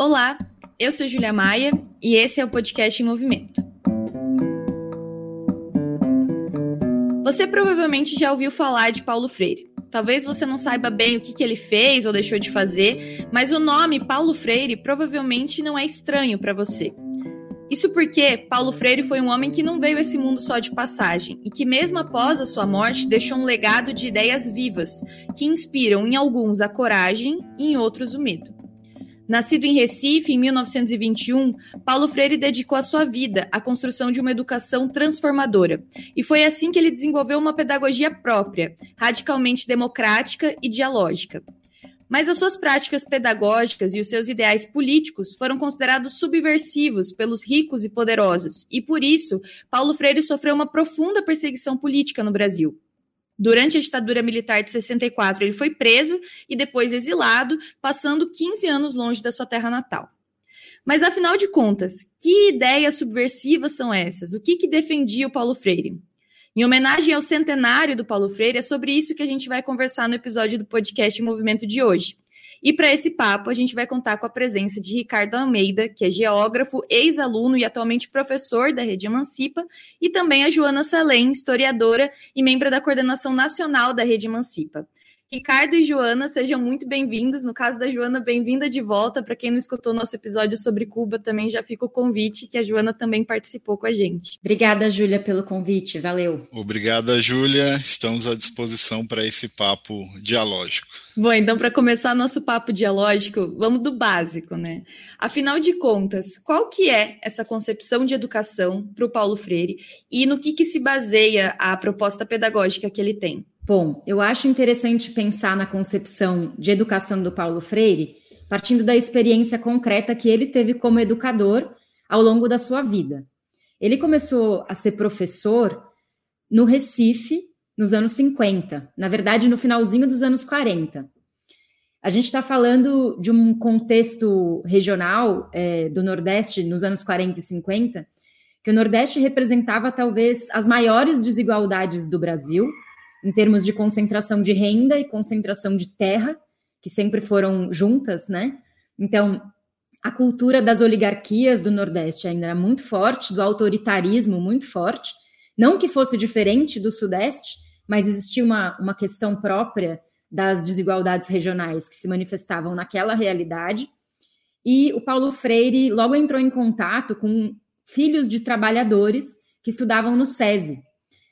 Olá, eu sou Julia Maia e esse é o podcast em Movimento. Você provavelmente já ouviu falar de Paulo Freire. Talvez você não saiba bem o que, que ele fez ou deixou de fazer, mas o nome Paulo Freire provavelmente não é estranho para você. Isso porque Paulo Freire foi um homem que não veio a esse mundo só de passagem e que, mesmo após a sua morte, deixou um legado de ideias vivas que inspiram em alguns a coragem e em outros o medo. Nascido em Recife em 1921, Paulo Freire dedicou a sua vida à construção de uma educação transformadora. E foi assim que ele desenvolveu uma pedagogia própria, radicalmente democrática e dialógica. Mas as suas práticas pedagógicas e os seus ideais políticos foram considerados subversivos pelos ricos e poderosos, e por isso, Paulo Freire sofreu uma profunda perseguição política no Brasil. Durante a ditadura militar de 64, ele foi preso e depois exilado, passando 15 anos longe da sua terra natal. Mas afinal de contas, que ideias subversivas são essas? O que, que defendia o Paulo Freire? Em homenagem ao centenário do Paulo Freire, é sobre isso que a gente vai conversar no episódio do podcast Movimento de hoje. E para esse papo, a gente vai contar com a presença de Ricardo Almeida, que é geógrafo, ex-aluno e atualmente professor da Rede Emancipa, e também a Joana Salem, historiadora e membro da coordenação nacional da Rede Emancipa. Ricardo e Joana, sejam muito bem-vindos. No caso da Joana, bem-vinda de volta. Para quem não escutou nosso episódio sobre Cuba, também já fica o convite, que a Joana também participou com a gente. Obrigada, Júlia, pelo convite. Valeu. Obrigada, Júlia. Estamos à disposição para esse papo dialógico. Bom, então, para começar nosso papo dialógico, vamos do básico, né? Afinal de contas, qual que é essa concepção de educação para o Paulo Freire e no que, que se baseia a proposta pedagógica que ele tem? Bom, eu acho interessante pensar na concepção de educação do Paulo Freire, partindo da experiência concreta que ele teve como educador ao longo da sua vida. Ele começou a ser professor no Recife nos anos 50, na verdade, no finalzinho dos anos 40. A gente está falando de um contexto regional é, do Nordeste nos anos 40 e 50, que o Nordeste representava talvez as maiores desigualdades do Brasil em termos de concentração de renda e concentração de terra, que sempre foram juntas, né? Então, a cultura das oligarquias do Nordeste ainda era muito forte, do autoritarismo muito forte. Não que fosse diferente do Sudeste, mas existia uma, uma questão própria das desigualdades regionais que se manifestavam naquela realidade. E o Paulo Freire logo entrou em contato com filhos de trabalhadores que estudavam no SESI,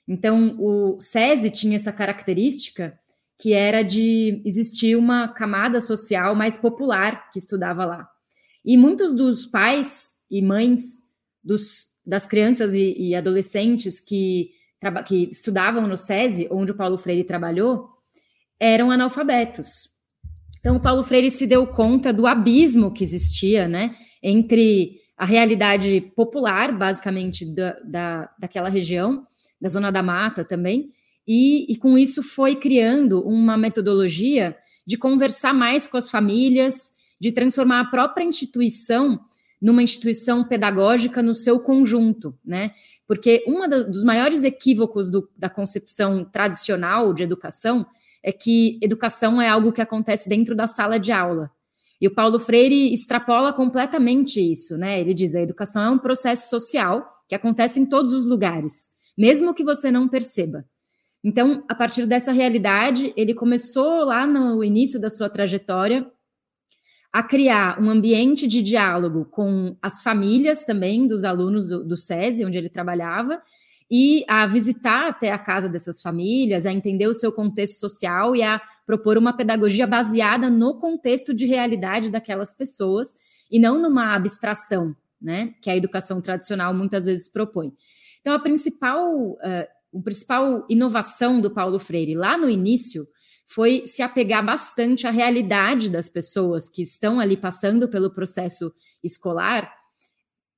então, o SESI tinha essa característica que era de existir uma camada social mais popular que estudava lá. E muitos dos pais e mães dos, das crianças e, e adolescentes que, que estudavam no SESI, onde o Paulo Freire trabalhou, eram analfabetos. Então, o Paulo Freire se deu conta do abismo que existia né, entre a realidade popular, basicamente, da, da, daquela região, da Zona da Mata também, e, e com isso foi criando uma metodologia de conversar mais com as famílias, de transformar a própria instituição numa instituição pedagógica no seu conjunto, né? Porque um dos maiores equívocos do, da concepção tradicional de educação é que educação é algo que acontece dentro da sala de aula. E o Paulo Freire extrapola completamente isso, né? Ele diz: a educação é um processo social que acontece em todos os lugares mesmo que você não perceba. Então, a partir dessa realidade, ele começou lá no início da sua trajetória a criar um ambiente de diálogo com as famílias também dos alunos do, do SESI, onde ele trabalhava, e a visitar até a casa dessas famílias, a entender o seu contexto social e a propor uma pedagogia baseada no contexto de realidade daquelas pessoas e não numa abstração, né, que a educação tradicional muitas vezes propõe. Então, a principal, uh, a principal inovação do Paulo Freire lá no início foi se apegar bastante à realidade das pessoas que estão ali passando pelo processo escolar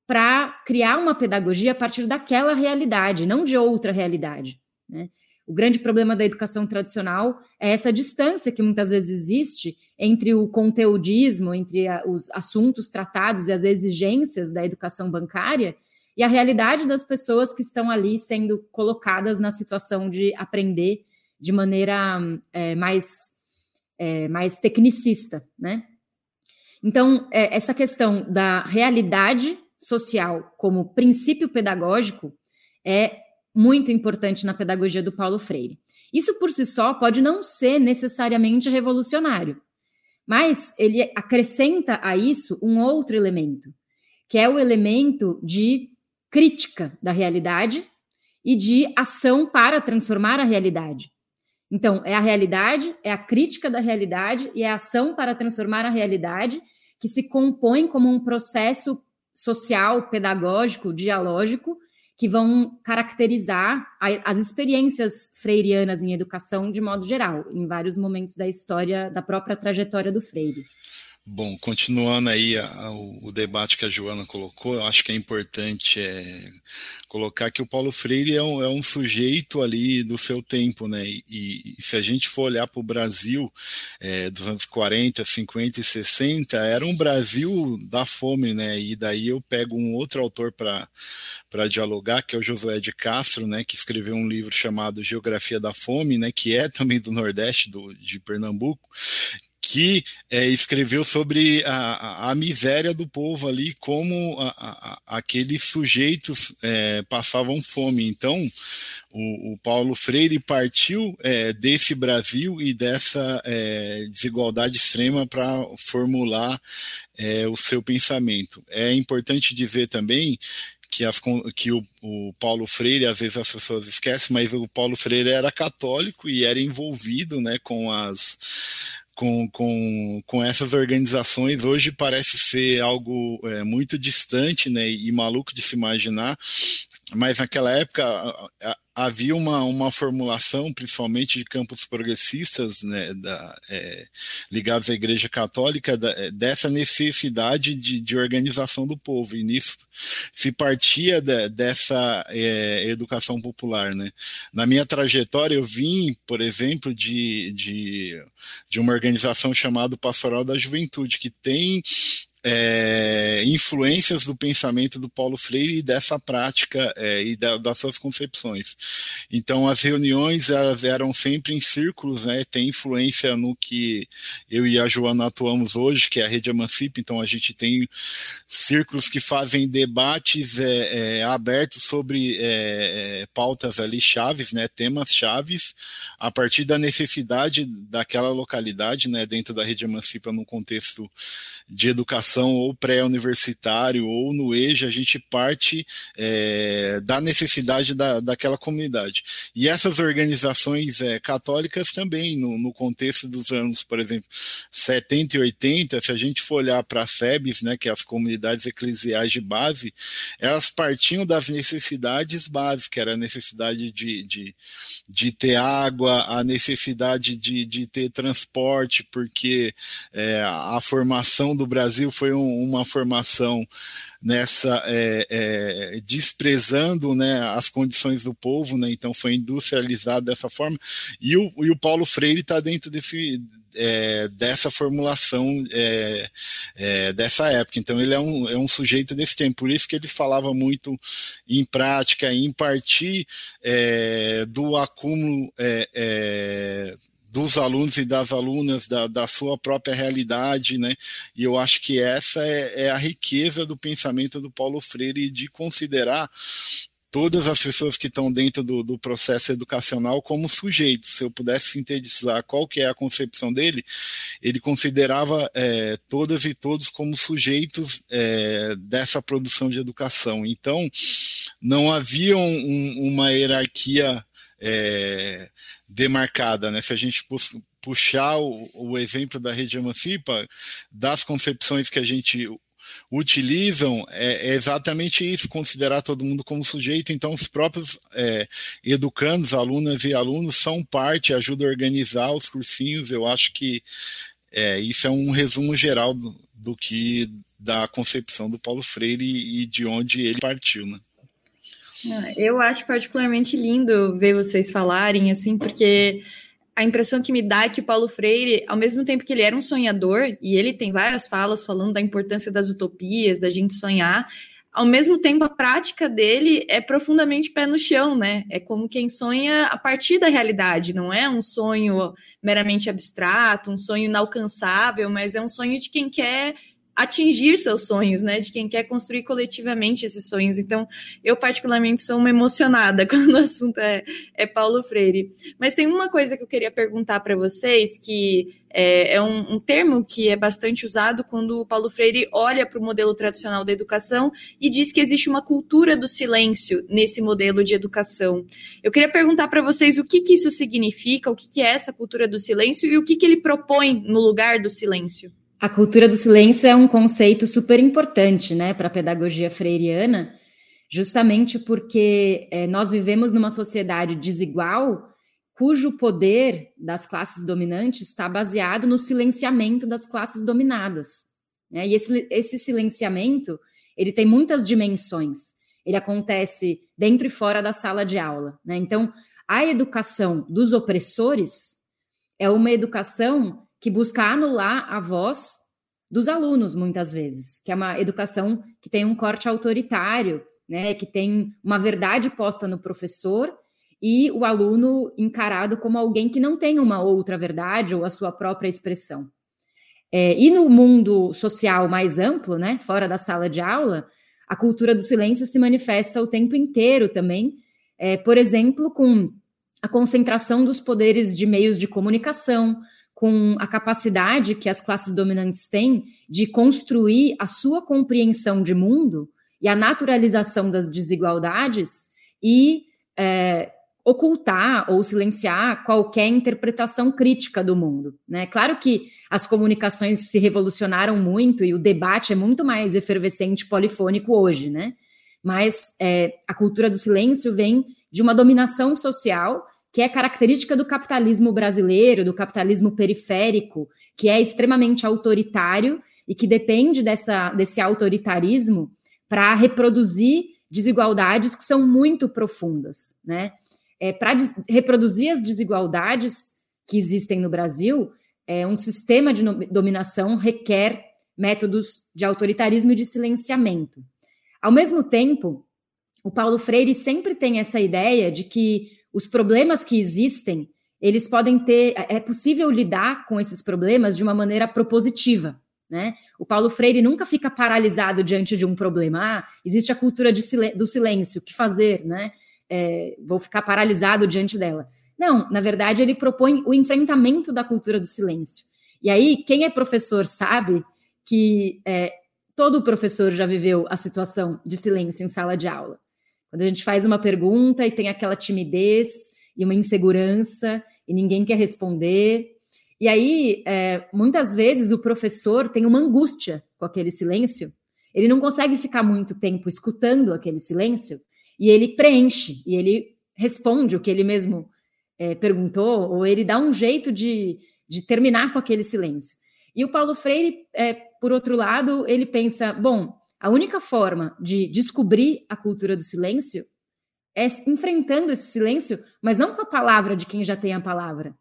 para criar uma pedagogia a partir daquela realidade, não de outra realidade. Né? O grande problema da educação tradicional é essa distância que muitas vezes existe entre o conteudismo, entre a, os assuntos tratados e as exigências da educação bancária e a realidade das pessoas que estão ali sendo colocadas na situação de aprender de maneira é, mais, é, mais tecnicista, né? Então, é, essa questão da realidade social como princípio pedagógico é muito importante na pedagogia do Paulo Freire. Isso por si só pode não ser necessariamente revolucionário, mas ele acrescenta a isso um outro elemento, que é o elemento de crítica da realidade e de ação para transformar a realidade. Então, é a realidade, é a crítica da realidade e é a ação para transformar a realidade que se compõe como um processo social, pedagógico, dialógico, que vão caracterizar as experiências freirianas em educação de modo geral, em vários momentos da história da própria trajetória do Freire. Bom, continuando aí a, a, o debate que a Joana colocou, eu acho que é importante é, colocar que o Paulo Freire é um, é um, sujeito ali do seu tempo, né? E, e se a gente for olhar para o Brasil é, dos anos 40, 50 e 60, era um Brasil da fome, né? E daí eu pego um outro autor para dialogar, que é o Josué de Castro, né? Que escreveu um livro chamado Geografia da Fome, né? Que é também do Nordeste, do, de Pernambuco, que é, escreveu sobre a, a, miséria do povo ali, como a, a, aqueles sujeitos é, passavam fome. Então, o, o, Paulo Freire partiu é, desse Brasil e dessa é, desigualdade extrema para formular é, o seu pensamento. É importante dizer também que, as, que o, o, Paulo Freire, às vezes as pessoas esquecem, mas o Paulo Freire era católico e era envolvido né, com as com, com, com essas organizações hoje parece ser algo é, muito distante né, e maluco de se imaginar, mas naquela época havia uma, uma formulação, principalmente de campos progressistas, né, da, é, ligados à Igreja Católica, da, é, dessa necessidade de, de, organização do povo, e nisso se partia de, dessa é, educação popular. Né. Na minha trajetória, eu vim, por exemplo, de, de, de uma organização chamada Pastoral da Juventude, que tem é, influências do pensamento do Paulo Freire e dessa prática é, e da, das suas concepções. Então, as reuniões elas eram sempre em círculos, né? Tem influência no que eu e a Joana atuamos hoje, que é a Rede Emancipa. Então, a gente tem círculos que fazem debates é, é abertos sobre é, é, pautas ali chaves, né? Temas chaves, a partir da necessidade daquela localidade, né? Dentro da Rede Emancipa, no contexto de educação ou pré-universitário ou no EJA, a gente parte é, da necessidade da, daquela comunidade. E essas organizações é, católicas também, no, no, contexto dos anos, por exemplo, 70 e 80, se a gente for olhar para as SEBs, né, que é as comunidades eclesiais de base, elas partiam das necessidades básicas, que era a necessidade de, de, de ter água, a necessidade de, de ter transporte, porque é, a formação do Brasil foi um, uma formação nessa é, é, desprezando né, as condições do povo, né, então foi industrializado dessa forma, e o, e o Paulo Freire está dentro desse, é, dessa formulação é, é, dessa época. Então ele é um, é um sujeito desse tempo, por isso que ele falava muito em prática, em partir é, do acúmulo dos alunos e das alunas, da, da, sua própria realidade, né? E eu acho que essa é, é, a riqueza do pensamento do Paulo Freire de considerar todas as pessoas que estão dentro do, do, processo educacional como sujeitos. Se eu pudesse sintetizar qual que é a concepção dele, ele considerava é, todas e todos como sujeitos é, dessa produção de educação. Então, não havia um, uma hierarquia é, demarcada, né? Se a gente puxar o, o exemplo da rede Emancipa, das concepções que a gente utilizam é, é, exatamente isso, considerar todo mundo como sujeito. Então, os próprios é, educandos, alunas e alunos são parte, ajudam a organizar os cursinhos. Eu acho que é, isso é um resumo geral do, do, que da concepção do Paulo Freire e, e de onde ele partiu, né? Ah, eu acho particularmente lindo ver vocês falarem, assim, porque a impressão que me dá é que Paulo Freire, ao mesmo tempo que ele era um sonhador, e ele tem várias falas falando da importância das utopias, da gente sonhar, ao mesmo tempo a prática dele é profundamente pé no chão, né? É como quem sonha a partir da realidade, não é um sonho meramente abstrato, um sonho inalcançável, mas é um sonho de quem quer atingir seus sonhos, né? De quem quer construir coletivamente esses sonhos. Então, eu particularmente sou uma emocionada quando o assunto é, é Paulo Freire. Mas tem uma coisa que eu queria perguntar para vocês, que é, é um, um, termo que é bastante usado quando o Paulo Freire olha para o modelo tradicional da educação e diz que existe uma cultura do silêncio nesse modelo de educação. Eu queria perguntar para vocês o que, que isso significa, o que, que é essa cultura do silêncio e o que, que ele propõe no lugar do silêncio. A cultura do silêncio é um conceito super importante né, para a pedagogia freiriana, justamente porque é, nós vivemos numa sociedade desigual cujo poder das classes dominantes está baseado no silenciamento das classes dominadas. Né? E esse, esse silenciamento ele tem muitas dimensões. Ele acontece dentro e fora da sala de aula. Né? Então, a educação dos opressores é uma educação que busca anular a voz dos alunos, muitas vezes, que é uma educação que tem um corte autoritário, né, que tem uma verdade posta no professor e o aluno encarado como alguém que não tem uma outra verdade ou a sua própria expressão. É, e no mundo social mais amplo, né, fora da sala de aula, a cultura do silêncio se manifesta o tempo inteiro também, é, por exemplo, com a concentração dos poderes de meios de comunicação, com a capacidade que as classes dominantes têm de construir a sua compreensão de mundo e a naturalização das desigualdades e é, ocultar ou silenciar qualquer interpretação crítica do mundo. Né? Claro que as comunicações se revolucionaram muito e o debate é muito mais efervescente e polifônico hoje, né? Mas é, a cultura do silêncio vem de uma dominação social que é característica do capitalismo brasileiro, do capitalismo periférico, que é extremamente autoritário e que depende dessa, desse autoritarismo para reproduzir desigualdades que são muito profundas, né? É, para reproduzir as desigualdades que existem no Brasil, é, um sistema de dominação requer métodos de autoritarismo e de silenciamento. Ao mesmo tempo, o Paulo Freire sempre tem essa ideia de que os problemas que existem, eles podem ter, é, é possível lidar com esses problemas de uma maneira propositiva, né? O Paulo Freire nunca fica paralisado diante de um problema. Ah, existe a cultura do silêncio, o que fazer, né? É, vou ficar paralisado diante dela. Não, na verdade, ele propõe o enfrentamento da cultura do silêncio. E aí, quem é professor sabe que é, todo professor já viveu a situação de silêncio em sala de aula. Quando a gente faz uma pergunta e tem aquela timidez e uma insegurança e ninguém quer responder. E aí, é, muitas vezes, o professor tem uma angústia com aquele silêncio, ele não consegue ficar muito tempo escutando aquele silêncio e ele preenche e ele responde o que ele mesmo é, perguntou, ou ele dá um jeito de, de terminar com aquele silêncio. E o Paulo Freire, é, por outro lado, ele pensa: bom, a única forma de descobrir a cultura do silêncio é enfrentando esse silêncio, mas não com a palavra de quem já tem a palavra,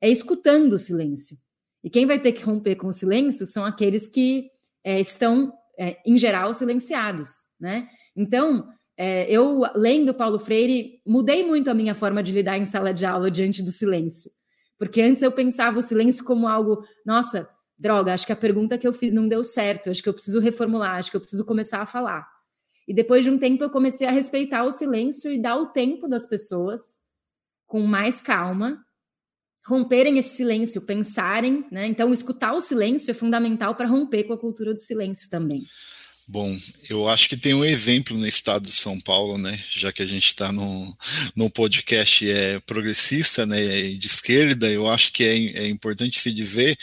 é escutando o silêncio. E quem vai ter que romper com o silêncio são aqueles que é, estão, é, em geral, silenciados, né? Então, é, eu, lendo Paulo Freire, mudei muito a minha forma de lidar em sala de aula diante do silêncio. Porque antes eu pensava o silêncio como algo, nossa, droga, acho que a pergunta que eu fiz não deu certo, acho que eu preciso reformular, acho que eu preciso começar a falar. E depois de um tempo eu comecei a respeitar o silêncio e dar o tempo das pessoas com mais calma romperem esse silêncio, pensarem, né? Então escutar o silêncio é fundamental para romper com a cultura do silêncio também. Bom, eu acho que tem um exemplo no estado de São Paulo, né? Já que a gente está num, num podcast é, progressista, né? De esquerda, eu acho que é, é importante se dizer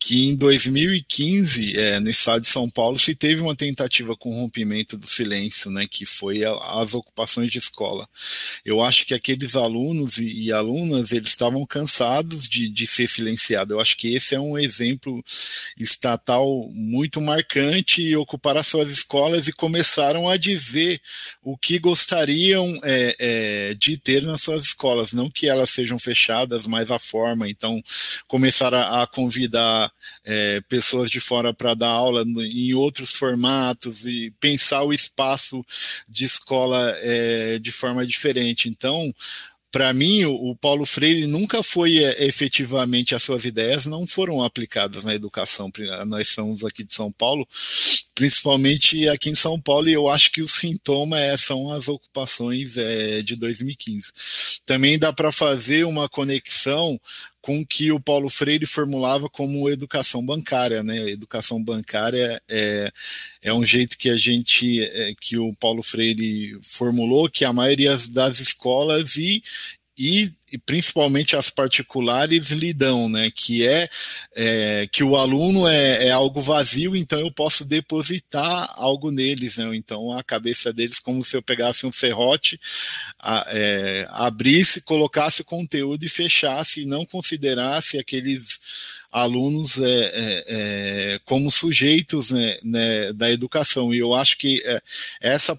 que em 2015, é, no estado de São Paulo, se teve uma tentativa com rompimento do silêncio, né? Que foi a, as ocupações de escola. Eu acho que aqueles alunos e, e alunas eles estavam cansados de, de ser silenciados. Eu acho que esse é um exemplo estatal muito marcante e ocupar a sua suas escolas e começaram a dizer o que gostariam é, é, de ter nas suas escolas, não que elas sejam fechadas, mas a forma. Então, começaram a, a convidar é, pessoas de fora para dar aula no, em outros formatos e pensar o espaço de escola é, de forma diferente. Então, para mim, o, Paulo Freire nunca foi é, efetivamente, as suas ideias não foram aplicadas na educação. Nós somos aqui de São Paulo, principalmente aqui em São Paulo, e eu acho que o sintoma é, são as ocupações é, de 2015. Também dá para fazer uma conexão com o que o Paulo Freire formulava como educação bancária, né? Educação bancária é, é um jeito que a gente, é, que o Paulo Freire formulou, que a maioria das escolas e, e, e, principalmente as particulares lidam, né? Que é, é que o aluno é, é, algo vazio, então eu posso depositar algo neles, né? Então a cabeça deles, como se eu pegasse um serrote, a, é, abrisse, colocasse conteúdo e fechasse, e não considerasse aqueles alunos é, é, é, como sujeitos né, né, da educação. E eu acho que essa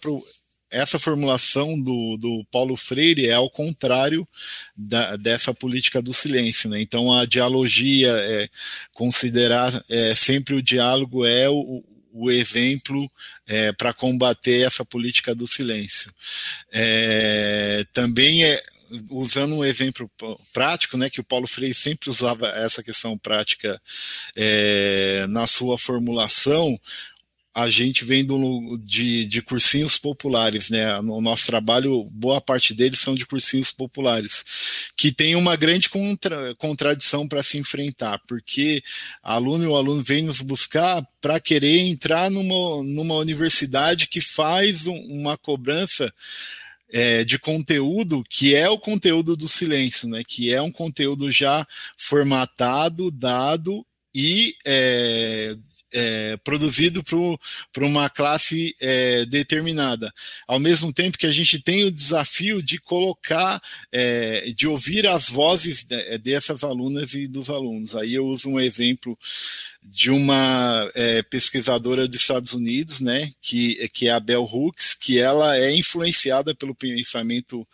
essa formulação do, do Paulo Freire é ao contrário da, dessa política do silêncio. Né? Então, a dialogia, é, considerar é, sempre o diálogo é o, o exemplo é, para combater essa política do silêncio. É, também é usando um exemplo prático, né, que o Paulo Freire sempre usava essa questão prática é, na sua formulação, a gente vem do, de, de cursinhos populares, né? No nosso trabalho, boa parte deles são de cursinhos populares, que tem uma grande contra, contradição para se enfrentar, porque aluno e o aluno vem nos buscar para querer entrar numa, numa universidade que faz um, uma cobrança é, de conteúdo que é o conteúdo do silêncio, né? Que é um conteúdo já formatado, dado e é, é, produzido para uma classe é, determinada. Ao mesmo tempo que a gente tem o desafio de colocar, é, de ouvir as vozes dessas alunas e dos alunos. Aí eu uso um exemplo de uma é, pesquisadora dos Estados Unidos, né, que, que é a Bell Hooks, que ela é influenciada pelo pensamento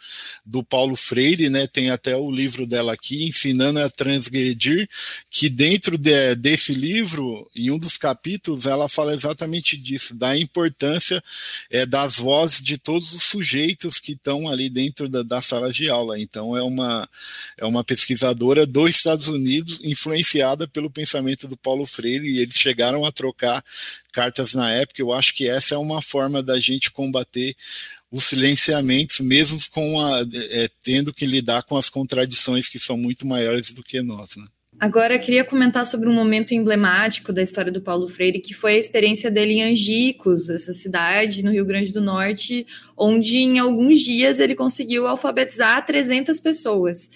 do Paulo Freire, né, tem até o livro dela aqui, Ensinando a Transgredir, que dentro de, desse livro, em um dos capítulos, ela fala exatamente disso, da importância é, das vozes de todos os sujeitos que estão ali dentro da, da sala de aula. Então, é uma, é uma pesquisadora dos Estados Unidos, influenciada pelo pensamento do Paulo Freire, e eles chegaram a trocar cartas na época. Eu acho que essa é uma forma da gente combater os silenciamentos, mesmo com a, é, tendo que lidar com as contradições que são muito maiores do que nós. Né? Agora, eu queria comentar sobre um momento emblemático da história do Paulo Freire, que foi a experiência dele em Angicos, essa cidade no Rio Grande do Norte, onde em alguns dias ele conseguiu alfabetizar 300 pessoas.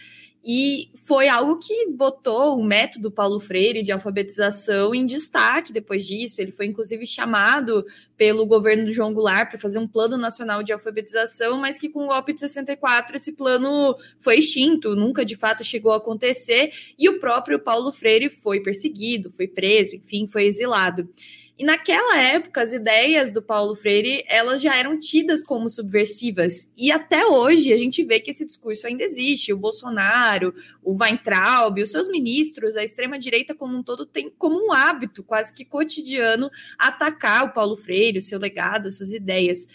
E foi algo que botou o método Paulo Freire de alfabetização em destaque depois disso. Ele foi, inclusive, chamado pelo governo do João Goulart para fazer um plano nacional de alfabetização, mas que com o golpe de 64 esse plano foi extinto, nunca de fato chegou a acontecer. E o próprio Paulo Freire foi perseguido, foi preso, enfim, foi exilado. E naquela época, as ideias do Paulo Freire, elas já eram tidas como subversivas. E até hoje a gente vê que esse discurso ainda existe. O Bolsonaro, o Weintraub, os seus ministros, a extrema-direita como um todo tem como um hábito quase que cotidiano atacar o Paulo Freire, o seu legado, suas ideias.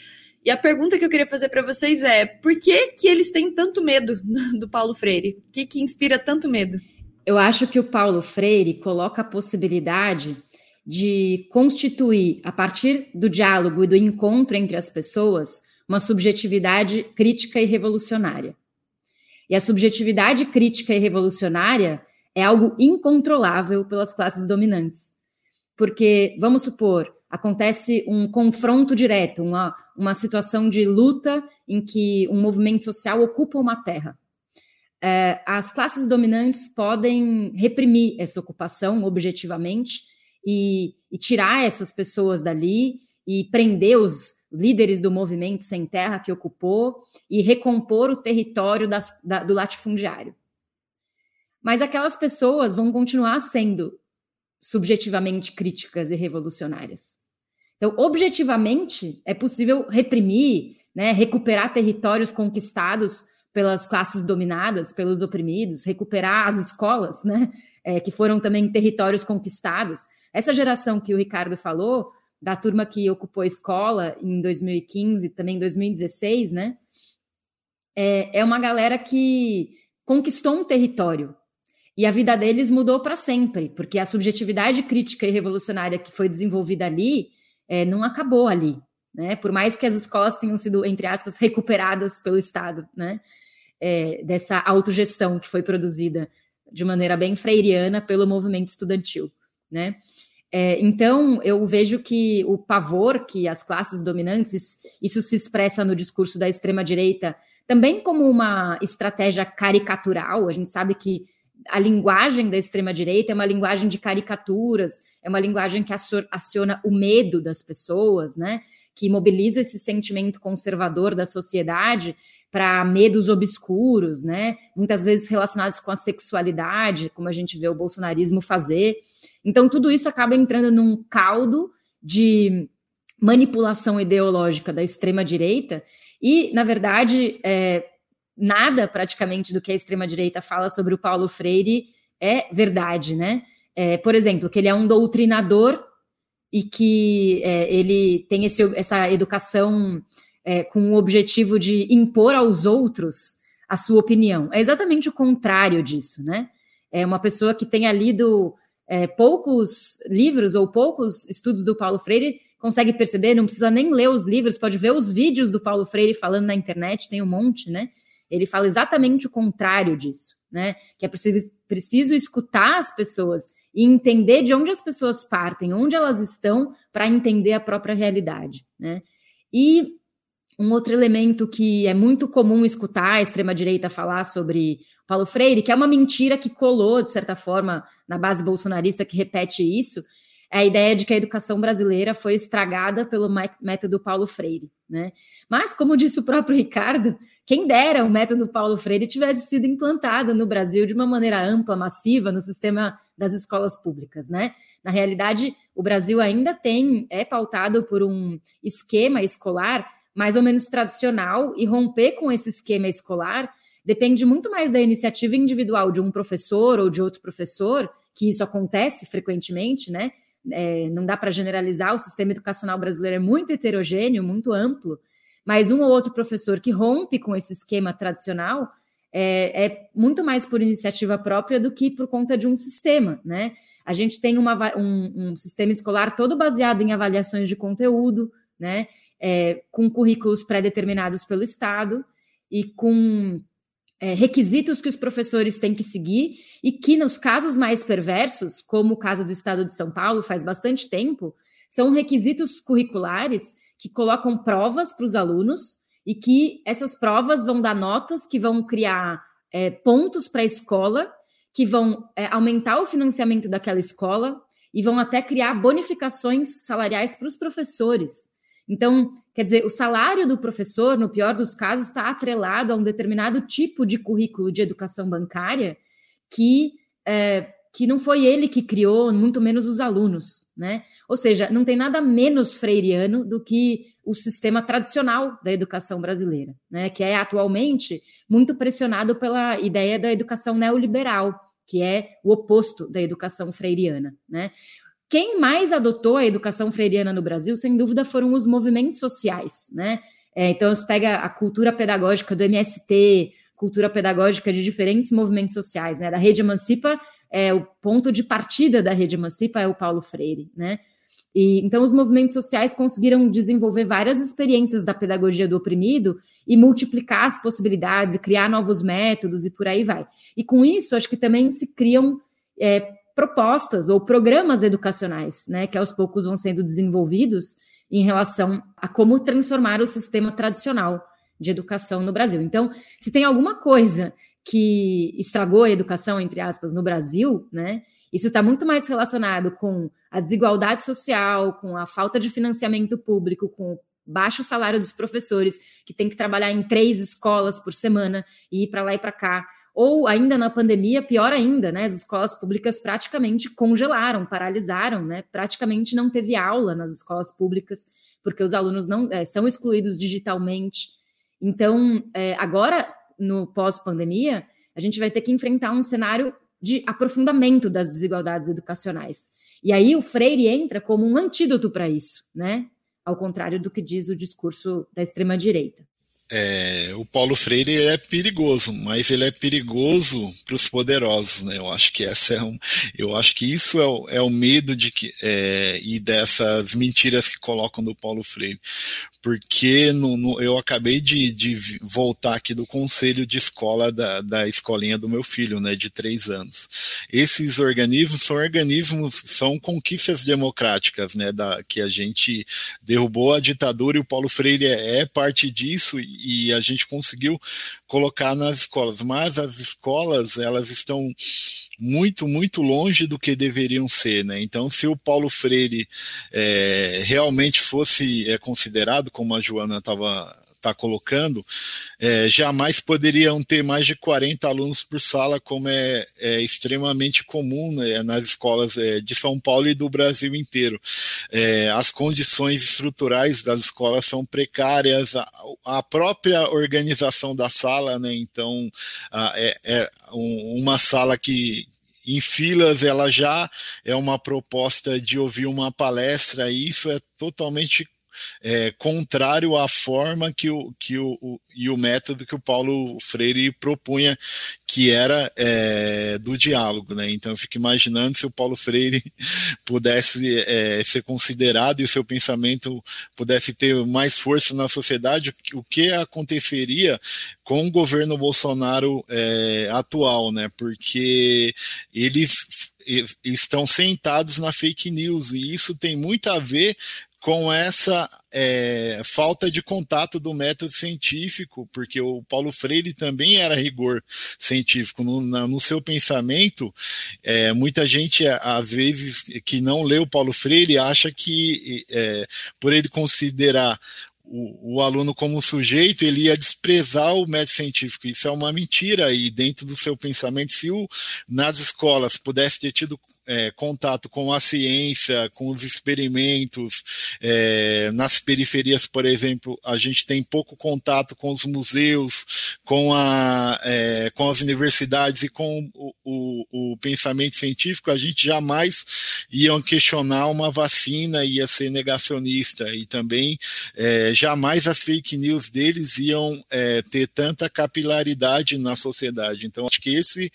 E a pergunta que eu queria fazer para vocês é: por que, que eles têm tanto medo do Paulo Freire? O que, que inspira tanto medo? Eu acho que o Paulo Freire coloca a possibilidade de constituir, a partir do diálogo e do encontro entre as pessoas, uma subjetividade crítica e revolucionária. E a subjetividade crítica e revolucionária é algo incontrolável pelas classes dominantes. Porque, vamos supor, acontece um confronto direto, uma, uma situação de luta em que um movimento social ocupa uma terra. É, as classes dominantes podem reprimir essa ocupação objetivamente e, e tirar essas pessoas dali e prender os líderes do movimento sem terra que ocupou e recompor o território das, da, do latifundiário. Mas aquelas pessoas vão continuar sendo subjetivamente críticas e revolucionárias. Então, objetivamente, é possível reprimir, né, recuperar territórios conquistados pelas classes dominadas, pelos oprimidos, recuperar as escolas, né, é, que foram também territórios conquistados. Essa geração que o Ricardo falou, da turma que ocupou a escola em 2015, também em 2016, né, é, é uma galera que conquistou um território, e a vida deles mudou para sempre, porque a subjetividade crítica e revolucionária que foi desenvolvida ali é, não acabou ali, né? Por mais que as escolas tenham sido, entre aspas, recuperadas pelo Estado, né? É, dessa autogestão que foi produzida de maneira bem freiriana pelo movimento estudantil, né? É, então, eu vejo que o pavor que as classes dominantes, isso se expressa no discurso da extrema-direita, também como uma estratégia caricatural. A gente sabe que a linguagem da extrema-direita é uma linguagem de caricaturas, é uma linguagem que aciona o medo das pessoas, né? Que mobiliza esse sentimento conservador da sociedade para medos obscuros, né? Muitas vezes relacionados com a sexualidade, como a gente vê o bolsonarismo fazer. Então, tudo isso acaba entrando num caldo de manipulação ideológica da extrema-direita e, na verdade, é, nada praticamente do que a extrema-direita fala sobre o Paulo Freire é verdade, né? É, por exemplo, que ele é um doutrinador e que é, ele tem esse, essa educação é, com o objetivo de impor aos outros a sua opinião. É exatamente o contrário disso, né? É uma pessoa que tenha lido é, poucos livros ou poucos estudos do Paulo Freire consegue perceber, não precisa nem ler os livros, pode ver os vídeos do Paulo Freire falando na internet, tem um monte, né? ele fala exatamente o contrário disso, né? Que é preciso, preciso escutar as pessoas e entender de onde as pessoas partem, onde elas estão, para entender a própria realidade, né? E um outro elemento que é muito comum escutar a extrema-direita falar sobre Paulo Freire, que é uma mentira que colou, de certa forma, na base bolsonarista que repete isso, é a ideia de que a educação brasileira foi estragada pelo método Paulo Freire, né? Mas, como disse o próprio Ricardo, quem dera o método Paulo Freire tivesse sido implantado no Brasil de uma maneira ampla, massiva, no sistema das escolas públicas, né? Na realidade, o Brasil ainda tem, é pautado por um esquema escolar mais ou menos tradicional, e romper com esse esquema escolar depende muito mais da iniciativa individual de um professor ou de outro professor, que isso acontece frequentemente, né? é, não dá para generalizar, o sistema educacional brasileiro é muito heterogêneo, muito amplo, mas um ou outro professor que rompe com esse esquema tradicional é, é, muito mais por iniciativa própria do que por conta de um sistema, né? A gente tem uma, um, um sistema escolar todo baseado em avaliações de conteúdo, né? É, com currículos pré-determinados pelo Estado e com é, requisitos que os professores têm que seguir e que, nos casos mais perversos, como o caso do Estado de São Paulo, faz bastante tempo, são requisitos curriculares que colocam provas para os alunos e que essas provas vão dar notas que vão criar é, pontos para a escola, que vão é, aumentar o financiamento daquela escola e vão até criar bonificações salariais para os professores. Então, quer dizer, o salário do professor, no pior dos casos, está atrelado a um determinado tipo de currículo de educação bancária que, é, que não foi ele que criou, muito menos os alunos, né? Ou seja, não tem nada menos freiriano do que o sistema tradicional da educação brasileira, né? Que é atualmente muito pressionado pela ideia da educação neoliberal, que é o oposto da educação freiriana, né? Quem mais adotou a educação freiriana no Brasil, sem dúvida, foram os movimentos sociais, né? É, então, você pega a cultura pedagógica do MST, cultura pedagógica de diferentes movimentos sociais, né? Da Rede Emancipa, é, o ponto de partida da Rede Emancipa é o Paulo Freire, né? E, então, os movimentos sociais conseguiram desenvolver várias experiências da pedagogia do oprimido e multiplicar as possibilidades, e criar novos métodos e por aí vai. E com isso, acho que também se criam é, propostas ou programas educacionais, né, que aos poucos vão sendo desenvolvidos em relação a como transformar o sistema tradicional de educação no Brasil. Então, se tem alguma coisa que estragou a educação, entre aspas, no Brasil, né? Isso está muito mais relacionado com a desigualdade social, com a falta de financiamento público, com o baixo salário dos professores, que tem que trabalhar em três escolas por semana e ir para lá e para cá, ou ainda na pandemia, pior ainda, né? As escolas públicas praticamente congelaram, paralisaram, né? Praticamente não teve aula nas escolas públicas, porque os alunos não é, são excluídos digitalmente. Então, é, agora, no pós-pandemia, a gente vai ter que enfrentar um cenário de aprofundamento das desigualdades educacionais. E aí o Freire entra como um antídoto para isso, né? Ao contrário do que diz o discurso da extrema-direita é, o Paulo Freire é perigoso, mas ele é perigoso para os poderosos, né? Eu acho que essa é um, eu acho que isso é o, é o medo de que é, e dessas mentiras que colocam do Paulo Freire, porque no, no, eu acabei de, de, voltar aqui do conselho de escola da, da escolinha do meu filho, né, de três anos. Esses organismos são organismos, são conquistas democráticas, né, da, que a gente derrubou a ditadura e o Paulo Freire é, é parte disso e a gente conseguiu colocar nas escolas, mas as escolas elas estão muito, muito longe do que deveriam ser, né? Então, se o Paulo Freire é, realmente fosse é, considerado, como a Joana estava está colocando, é, jamais poderiam ter mais de 40 alunos por sala, como é, é extremamente comum né, nas escolas é, de São Paulo e do Brasil inteiro. É, as condições estruturais das escolas são precárias, a, a própria organização da sala, né, então a, é, é uma sala que, em filas, ela já é uma proposta de ouvir uma palestra, e isso é totalmente é, contrário à forma que o, que o, o, e o método que o Paulo Freire propunha, que era é, do diálogo. Né? Então eu fico imaginando se o Paulo Freire pudesse é, ser considerado e o seu pensamento pudesse ter mais força na sociedade, o que aconteceria com o governo Bolsonaro é, atual, né? Porque eles estão sentados na fake news e isso tem muito a ver com essa é, falta de contato do método científico, porque o Paulo Freire também era rigor científico. No, na, no seu pensamento, é, muita gente, às vezes, que não lê o Paulo Freire, acha que, é, por ele considerar o, o, aluno como sujeito, ele ia desprezar o método científico. Isso é uma mentira. E dentro do seu pensamento, se o, nas escolas pudesse ter tido é, contato com a ciência, com os experimentos. É, nas periferias, por exemplo, a gente tem pouco contato com os museus, com, a, é, com as universidades e com o, o, o, pensamento científico, a gente jamais ia questionar uma vacina, ia ser negacionista. E também é, jamais as fake news deles iam é, ter tanta capilaridade na sociedade. Então, acho que esse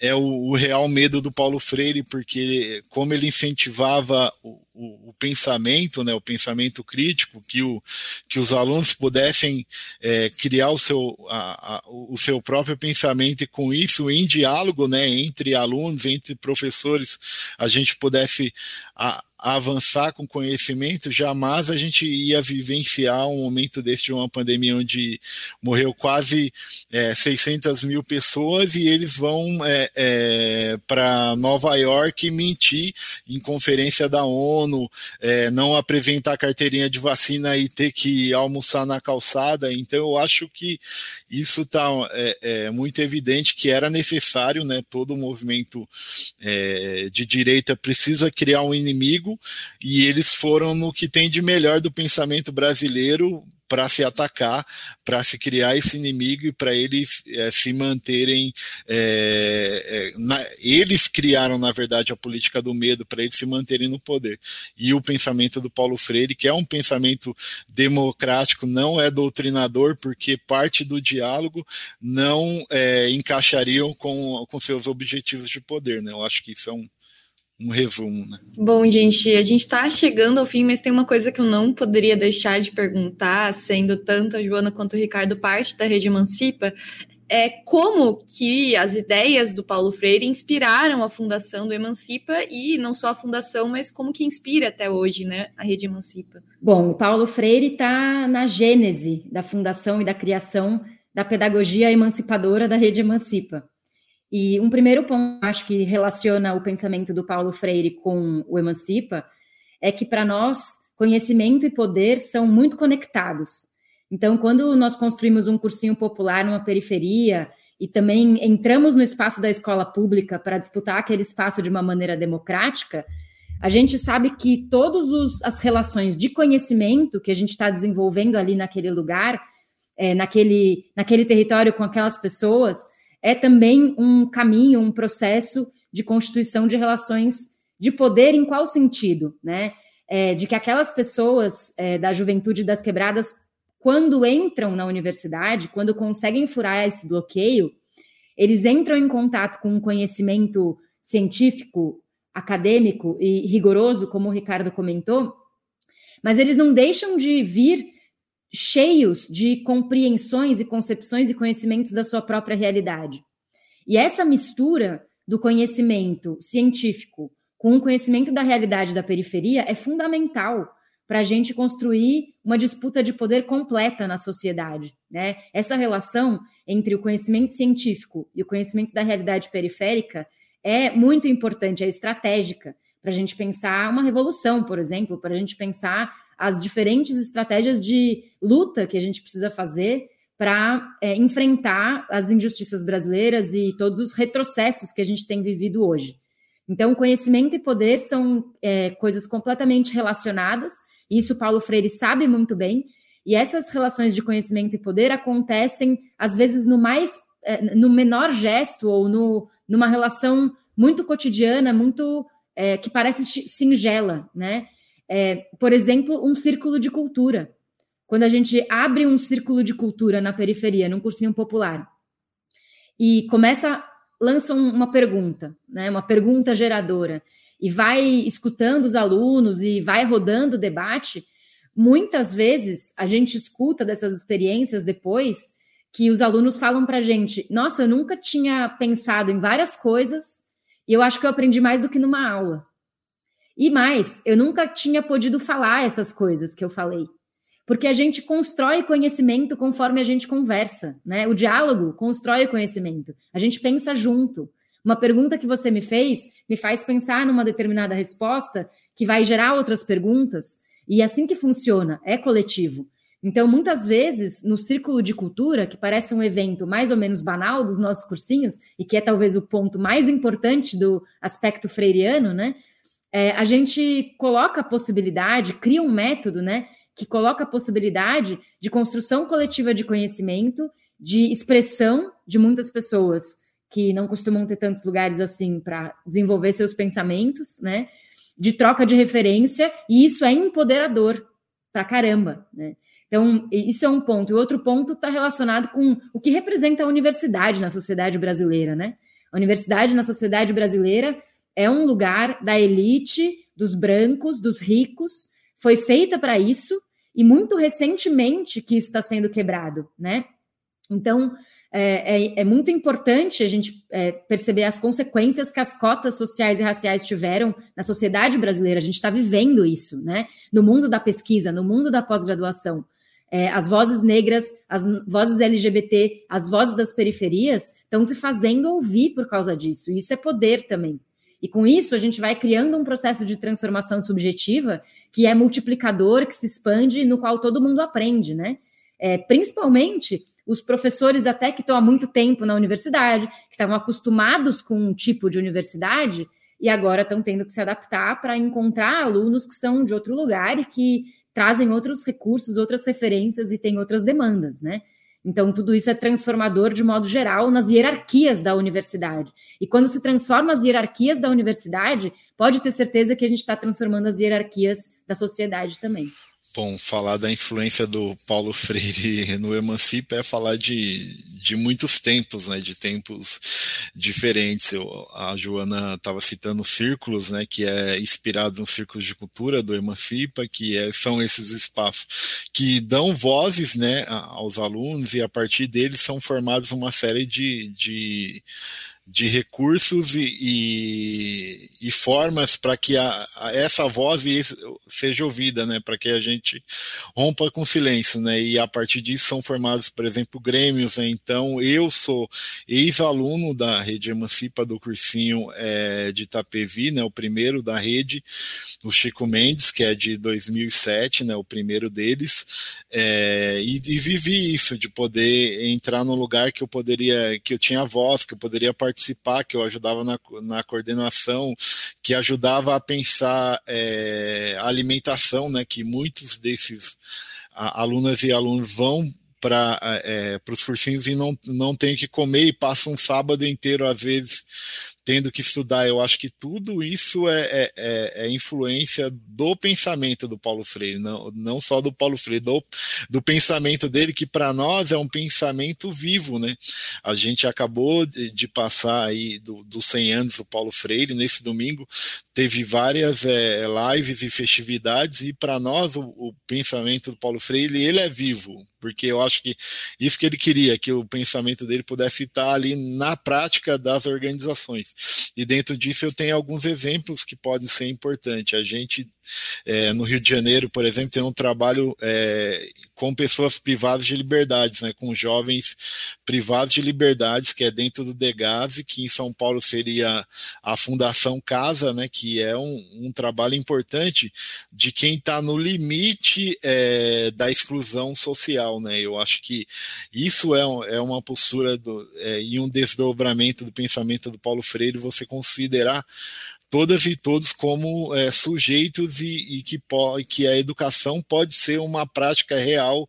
é o, o, real medo do Paulo Freire, porque como ele incentivava o, o, o pensamento, né, o pensamento crítico, que, o, que os alunos pudessem é, criar o seu, a, a, o seu próprio pensamento e com isso, em diálogo né, entre alunos, entre professores, a gente pudesse a, avançar com conhecimento, jamais a gente ia vivenciar um momento desse de uma pandemia onde morreu quase é, 600 mil pessoas e eles vão é, é, para Nova York mentir em conferência da ONU, é, não apresentar carteirinha de vacina e ter que almoçar na calçada. Então eu acho que isso está é, é, muito evidente que era necessário, né? Todo movimento é, de direita precisa criar um inimigo e eles foram no que tem de melhor do pensamento brasileiro para se atacar, para se criar esse inimigo e para eles é, se manterem. É, na, eles criaram, na verdade, a política do medo para eles se manterem no poder. E o pensamento do Paulo Freire, que é um pensamento democrático, não é doutrinador, porque parte do diálogo não encaixariam com, com seus objetivos de poder. Né? Eu acho que isso é um um resumo. Né? Bom, gente, a gente está chegando ao fim, mas tem uma coisa que eu não poderia deixar de perguntar, sendo tanto a Joana quanto o Ricardo parte da Rede Emancipa, é como que as ideias do Paulo Freire inspiraram a fundação do Emancipa e não só a fundação, mas como que inspira até hoje, né, a Rede Emancipa. Bom, o Paulo Freire está na gênese da fundação e da criação da pedagogia emancipadora da Rede Emancipa. E um primeiro ponto, acho que relaciona o pensamento do Paulo Freire com o Emancipa, é que para nós conhecimento e poder são muito conectados. Então, quando nós construímos um cursinho popular numa periferia e também entramos no espaço da escola pública para disputar aquele espaço de uma maneira democrática, a gente sabe que todas as relações de conhecimento que a gente está desenvolvendo ali naquele lugar, é, naquele, naquele território com aquelas pessoas, é também um caminho, um processo de constituição de relações de poder em qual sentido, né? É, de que aquelas pessoas é, da juventude das quebradas quando entram na universidade, quando conseguem furar esse bloqueio, eles entram em contato com um conhecimento científico, acadêmico e rigoroso, como o Ricardo comentou, mas eles não deixam de vir cheios de compreensões e concepções e conhecimentos da sua própria realidade. E essa mistura do conhecimento científico com o conhecimento da realidade da periferia é fundamental para a gente construir uma disputa de poder completa na sociedade. Né? Essa relação entre o conhecimento científico e o conhecimento da realidade periférica é muito importante, é estratégica para a gente pensar uma revolução, por exemplo, para a gente pensar as diferentes estratégias de luta que a gente precisa fazer para é, enfrentar as injustiças brasileiras e todos os retrocessos que a gente tem vivido hoje. Então, conhecimento e poder são é, coisas completamente relacionadas isso Paulo Freire sabe muito bem. E essas relações de conhecimento e poder acontecem, às vezes, no mais é, no menor gesto ou no, numa relação muito cotidiana, muito é, que parece singela, né? É, por exemplo, um círculo de cultura. Quando a gente abre um círculo de cultura na periferia, num cursinho popular, e começa, lança uma pergunta, né? Uma pergunta geradora e vai escutando os alunos e vai rodando o debate, muitas vezes a gente escuta dessas experiências depois que os alunos falam para gente: Nossa, eu nunca tinha pensado em várias coisas e eu acho que eu aprendi mais do que numa aula. E mais, eu nunca tinha podido falar essas coisas que eu falei. Porque a gente constrói conhecimento conforme a gente conversa, né? O diálogo constrói conhecimento. A gente pensa junto. Uma pergunta que você me fez me faz pensar numa determinada resposta que vai gerar outras perguntas, e é assim que funciona, é coletivo. Então, muitas vezes, no círculo de cultura, que parece um evento mais ou menos banal dos nossos cursinhos, e que é talvez o ponto mais importante do aspecto freiriano, né? É, a gente coloca a possibilidade, cria um método, né? Que coloca a possibilidade de construção coletiva de conhecimento, de expressão de muitas pessoas que não costumam ter tantos lugares assim para desenvolver seus pensamentos, né? De troca de referência, e isso é empoderador pra caramba, né? Então, isso é um ponto. E outro ponto está relacionado com o que representa a universidade na sociedade brasileira, né? A universidade na sociedade brasileira é um lugar da elite, dos brancos, dos ricos, foi feita para isso, e muito recentemente que isso está sendo quebrado, né? Então, é, é, é, muito importante a gente é, perceber as consequências que as cotas sociais e raciais tiveram na sociedade brasileira. A gente está vivendo isso, né? No mundo da pesquisa, no mundo da pós-graduação. É, as vozes negras, as vozes LGBT, as vozes das periferias estão se fazendo ouvir por causa disso. E isso é poder também. E com isso, a gente vai criando um processo de transformação subjetiva que é multiplicador, que se expande, no qual todo mundo aprende, né? É, principalmente os professores até que estão há muito tempo na universidade, que estavam acostumados com um tipo de universidade, e agora estão tendo que se adaptar para encontrar alunos que são de outro lugar e que trazem outros recursos, outras referências e têm outras demandas, né? Então, tudo isso é transformador de modo geral nas hierarquias da universidade. E quando se transforma as hierarquias da universidade, pode ter certeza que a gente está transformando as hierarquias da sociedade também. Bom, falar da influência do Paulo Freire no Emancipa é falar de, de muitos tempos, né, de tempos diferentes. Eu, a Joana estava citando círculos, né, que é inspirado nos círculos de cultura do Emancipa, que é, são esses espaços que dão vozes, né, aos alunos e a partir deles são formados uma série de, de de recursos e, e, e formas para que a, a, essa voz seja ouvida, né, para que a gente rompa com silêncio, né, e a partir disso são formados, por exemplo, grêmios, né, então eu sou ex-aluno da rede Emancipa do cursinho é, de Itapevi, né, o primeiro da rede, o Chico Mendes, que é de 2007, né, o primeiro deles, é, e, e vivi isso, de poder entrar num lugar que eu poderia, que eu tinha voz, que eu poderia participar participar, que eu ajudava na, na coordenação, que ajudava a pensar é, a alimentação, né, que muitos desses alunas e alunos vão para é, os cursinhos e não, não tem que comer e passam um sábado inteiro, às vezes, tendo que estudar. Eu acho que tudo isso é, é, é, é influência do pensamento do Paulo Freire, não, não só do Paulo Freire, do, do pensamento dele, que para nós é um pensamento vivo, né? A gente acabou de, de passar aí dos do 100 anos do Paulo Freire, nesse domingo teve várias é, lives e festividades, e para nós o, o, pensamento do Paulo Freire, ele é vivo, porque eu acho que isso que ele queria, que o pensamento dele pudesse estar ali na prática das organizações. E dentro disso eu tenho alguns exemplos que podem ser importantes. A gente, é, no Rio de Janeiro, por exemplo, tem um trabalho é, com pessoas privadas de liberdades, né, com jovens privados de liberdades, que é dentro do DEGAV, que em São Paulo seria a Fundação Casa, né, que é um, um trabalho importante de quem está no limite é, da exclusão social. Né, eu acho que isso é, é uma postura do, é, e um desdobramento do pensamento do Paulo Freire, você considerar todas e todos como é, sujeitos e, e que, que, a educação pode ser uma prática real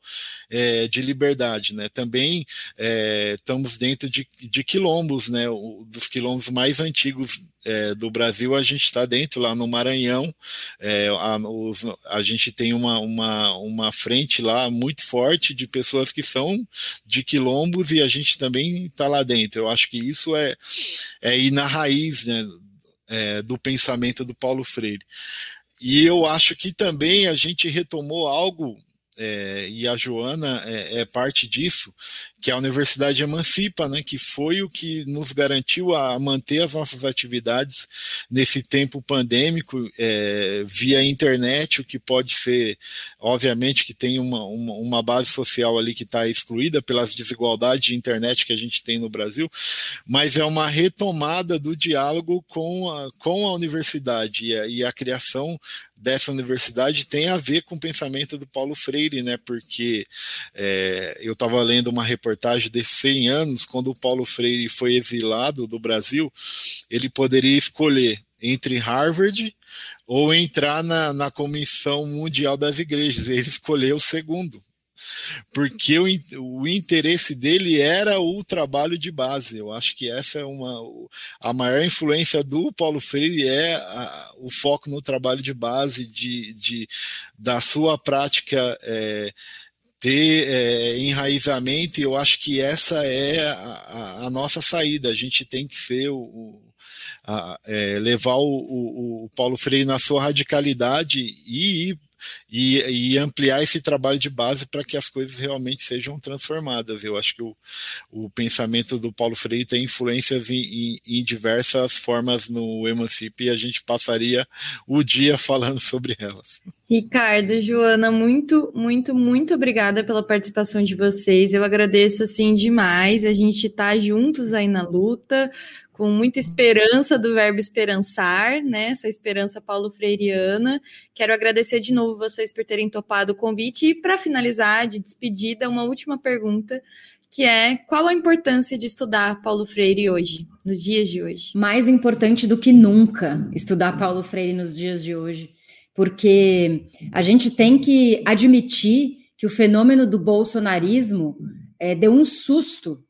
é, de liberdade. Né? Também é, estamos dentro de, de quilombos, né? O, dos quilombos mais antigos é, do Brasil, a gente está dentro, lá no Maranhão, é, a, os, a, gente tem uma, uma, uma frente lá muito forte de pessoas que são de quilombos e a gente também está lá dentro. Eu acho que isso é, é ir na raiz né, é, do pensamento do Paulo Freire. E eu acho que também a gente retomou algo é, e a Joana é, é, parte disso, que a Universidade emancipa, né, que foi o que nos garantiu a manter as nossas atividades nesse tempo pandêmico é, via internet, o que pode ser, obviamente, que tem uma, uma, uma base social ali que está excluída pelas desigualdades de internet que a gente tem no Brasil, mas é uma retomada do diálogo com a, com a universidade e a, e a criação dessa universidade tem a ver com o pensamento do Paulo Freire, né? Porque é, eu estava lendo uma reportagem de 100 anos, quando o Paulo Freire foi exilado do Brasil, ele poderia escolher entre Harvard ou entrar na, na Comissão Mundial das Igrejas. Ele escolheu o segundo porque o, o interesse dele era o trabalho de base. Eu acho que essa é uma a maior influência do Paulo Freire é a, o foco no trabalho de base, de, de da sua prática. É, ter é, enraizamento, e eu acho que essa é a, a, nossa saída. A gente tem que ser o, o a, é, levar o, o, o, Paulo Freire na sua radicalidade e ir e, e ampliar esse trabalho de base para que as coisas realmente sejam transformadas. Eu acho que o, o pensamento do Paulo Freire tem influências em, em, em diversas formas no Emancip e a gente passaria o dia falando sobre elas. Ricardo, Joana, muito, muito, muito obrigada pela participação de vocês. Eu agradeço assim demais. A gente está juntos aí na luta, com muita esperança do verbo esperançar, né? Essa esperança paulo freiriana. Quero agradecer de novo vocês por terem topado o convite e para finalizar de despedida, uma última pergunta, que é qual a importância de estudar Paulo Freire hoje, nos dias de hoje? Mais importante do que nunca estudar Paulo Freire nos dias de hoje, porque a gente tem que admitir que o fenômeno do bolsonarismo é, deu um susto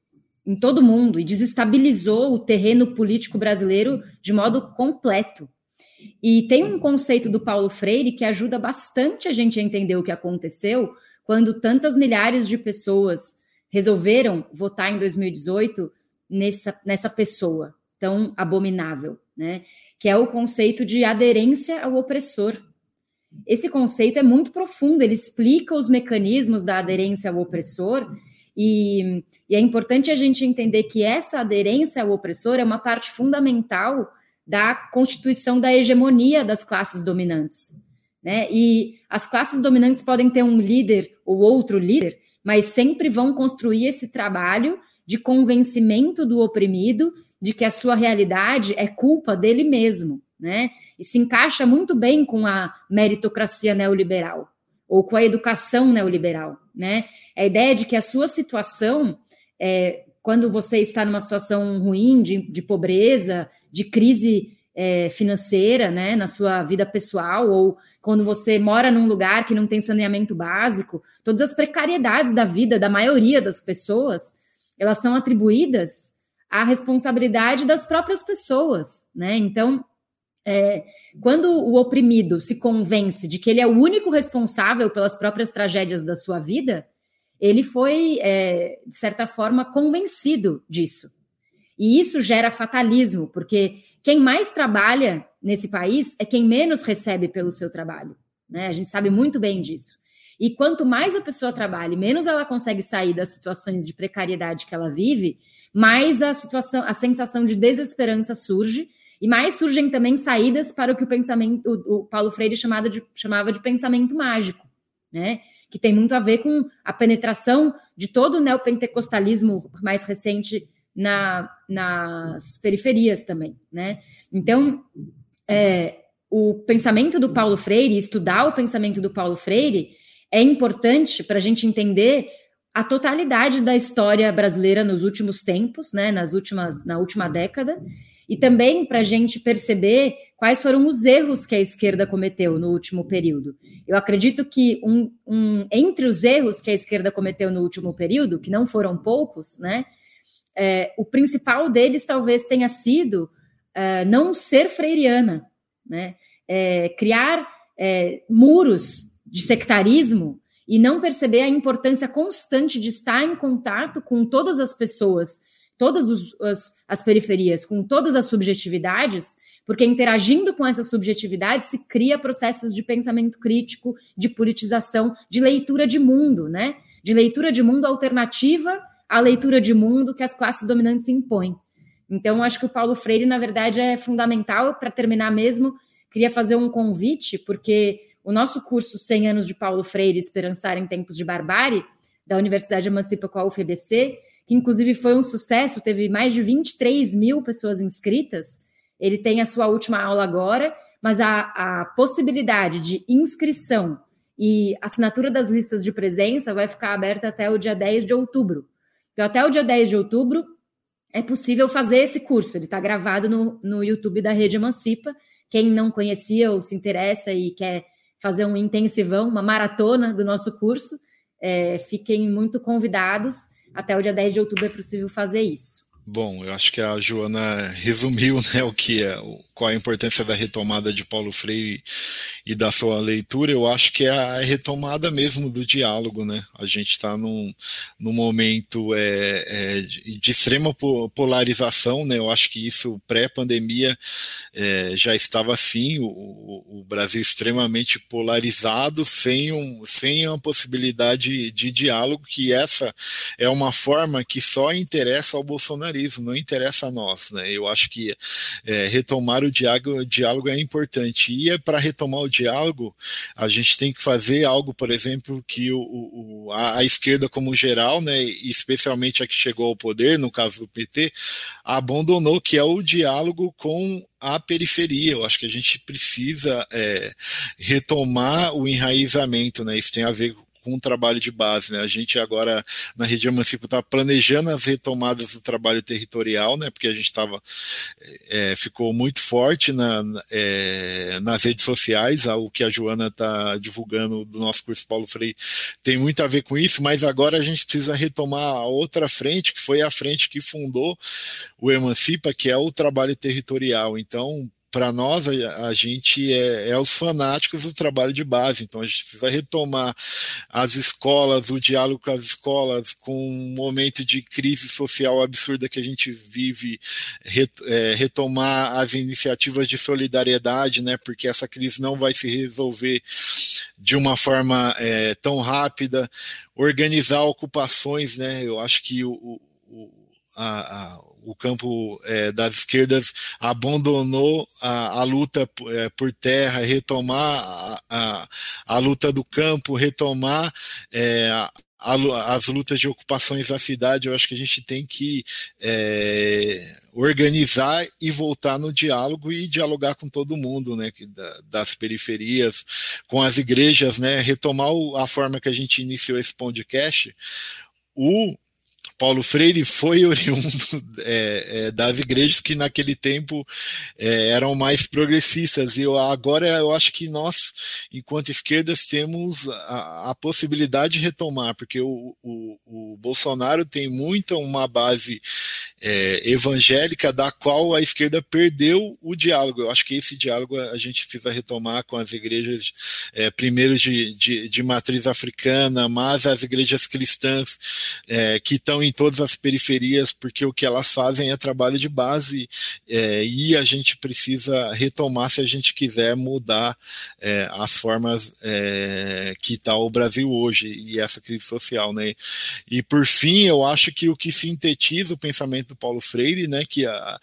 em todo mundo e desestabilizou o terreno político brasileiro de modo completo. E tem um conceito do Paulo Freire que ajuda bastante a gente a entender o que aconteceu quando tantas milhares de pessoas resolveram votar em 2018 nessa, nessa pessoa tão abominável, né? Que é o conceito de aderência ao opressor. Esse conceito é muito profundo, ele explica os mecanismos da aderência ao opressor E, e é importante a gente entender que essa aderência ao opressor é uma parte fundamental da constituição da hegemonia das classes dominantes. Né? E as classes dominantes podem ter um líder ou outro líder, mas sempre vão construir esse trabalho de convencimento do oprimido de que a sua realidade é culpa dele mesmo, né? E se encaixa muito bem com a meritocracia neoliberal ou com a educação neoliberal, né? A ideia de que a sua situação, é, quando você está numa situação ruim de, de pobreza, de crise é, financeira, né, na sua vida pessoal, ou quando você mora num lugar que não tem saneamento básico, todas as precariedades da vida da maioria das pessoas, elas são atribuídas à responsabilidade das próprias pessoas, né? Então, é, quando o oprimido se convence de que ele é o único responsável pelas próprias tragédias da sua vida, ele foi, é, de certa forma, convencido disso. E isso gera fatalismo, porque quem mais trabalha nesse país é quem menos recebe pelo seu trabalho. Né? A gente sabe muito bem disso. E quanto mais a pessoa trabalha, menos ela consegue sair das situações de precariedade que ela vive, mais a situação, a sensação de desesperança surge e mais surgem também saídas para o que o pensamento, o, Paulo Freire chamava de, chamava de pensamento mágico, né? Que tem muito a ver com a penetração de todo o neopentecostalismo mais recente na, nas periferias também, né? Então, é, o pensamento do Paulo Freire, estudar o pensamento do Paulo Freire, é importante para a gente entender a totalidade da história brasileira nos últimos tempos, né, nas últimas, na última década, e também para a gente perceber quais foram os erros que a esquerda cometeu no último período. Eu acredito que um, um, entre os erros que a esquerda cometeu no último período, que não foram poucos, né, é, o principal deles talvez tenha sido é, não ser freiriana, né, é, criar é, muros de sectarismo e não perceber a importância constante de estar em contato com todas as pessoas, todas os, as, as periferias, com todas as subjetividades, porque interagindo com essas subjetividades se cria processos de pensamento crítico, de politização, de leitura de mundo, né? De leitura de mundo alternativa à leitura de mundo que as classes dominantes impõem. Então, acho que o Paulo Freire, na verdade, é fundamental para terminar mesmo. Queria fazer um convite, porque o nosso curso 100 anos de Paulo Freire, Esperançar em Tempos de Barbárie, da Universidade Emancipa com a UFBC, que inclusive foi um sucesso, teve mais de 23 mil pessoas inscritas. Ele tem a sua última aula agora, mas a, a possibilidade de inscrição e assinatura das listas de presença vai ficar aberta até o dia 10 de outubro. Então, até o dia 10 de outubro, é possível fazer esse curso. Ele está gravado no, no YouTube da Rede Emancipa. Quem não conhecia ou se interessa e quer fazer um intensivão, uma maratona do nosso curso. É, fiquem muito convidados. Até o dia 10 de outubro é possível fazer isso. Bom, eu acho que a Joana resumiu né, o que é, qual a importância da retomada de Paulo Freire e da sua leitura. Eu acho que é a retomada mesmo do diálogo, né? A gente está num, num momento é, é, de extrema polarização, né? Eu acho que isso pré-pandemia é, já estava assim, o, o, Brasil extremamente polarizado, sem, um, sem uma possibilidade de diálogo, que essa é uma forma que só interessa ao bolsonarismo não interessa a nós. Né? Eu acho que é, retomar o diálogo, o diálogo é importante. E é para retomar o diálogo, a gente tem que fazer algo, por exemplo, que o, o a, a, esquerda como geral, né, especialmente a que chegou ao poder, no caso do PT, abandonou, que é o diálogo com a periferia. Eu acho que a gente precisa é, retomar o enraizamento, né? Isso tem a ver com o trabalho de base. Né? A gente agora, na região municipal, está planejando as retomadas do trabalho territorial, né? porque a gente estava, é, ficou muito forte na, é, nas redes sociais, o que a Joana está divulgando do nosso curso Paulo Freire tem muito a ver com isso, mas agora a gente precisa retomar a outra frente, que foi a frente que fundou o Emancipa, que é o trabalho territorial. Então, para nós, a, a gente é, é, os fanáticos do trabalho de base, então a gente precisa retomar as escolas, o diálogo com as escolas, com um momento de crise social absurda que a gente vive, é, retomar as iniciativas de solidariedade, né, porque essa crise não vai se resolver de uma forma é, tão rápida, organizar ocupações, né, eu acho que o, o a, a, o campo é, das esquerdas abandonou a, a luta é, por terra, retomar a, a, a, luta do campo, retomar é, as lutas de ocupações da cidade, eu acho que a gente tem que é, organizar e voltar no diálogo e dialogar com todo mundo, né, das periferias, com as igrejas, né, retomar a forma que a gente iniciou esse podcast. O Paulo Freire foi oriundo é, é, das igrejas que naquele tempo é, eram mais progressistas e eu, agora eu acho que nós, enquanto esquerdas, temos a, a possibilidade de retomar, porque o, o, o, Bolsonaro tem muita uma base é, evangélica da qual a esquerda perdeu o diálogo. Eu acho que esse diálogo a gente precisa retomar com as igrejas, é, primeiro de, de, de, matriz africana, mas as igrejas cristãs é, que estão em todas as periferias, porque o que elas fazem é trabalho de base é, e a gente precisa retomar se a gente quiser mudar é, as formas é, que está o Brasil hoje e essa crise social. Né? E por fim, eu acho que o que sintetiza o pensamento do Paulo Freire, né, que, a,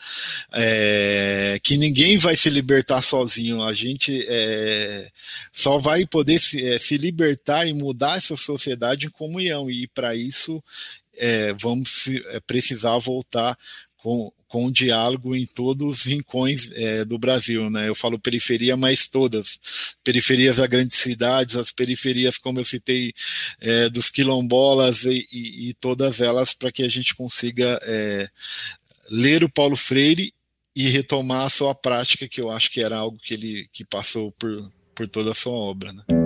é, que ninguém vai se libertar sozinho, a gente é, só vai poder se, é, se libertar e mudar essa sociedade em comunhão, e para isso é, vamos é, precisar voltar com, com diálogo em todos os rincões é, do Brasil, né? Eu falo periferia, mas todas. Periferias das grandes cidades, as periferias, como eu citei, é, dos quilombolas e, e, e todas elas, para que a gente consiga é, ler o Paulo Freire e retomar a sua prática, que eu acho que era algo que ele que passou por, por toda a sua obra. Né?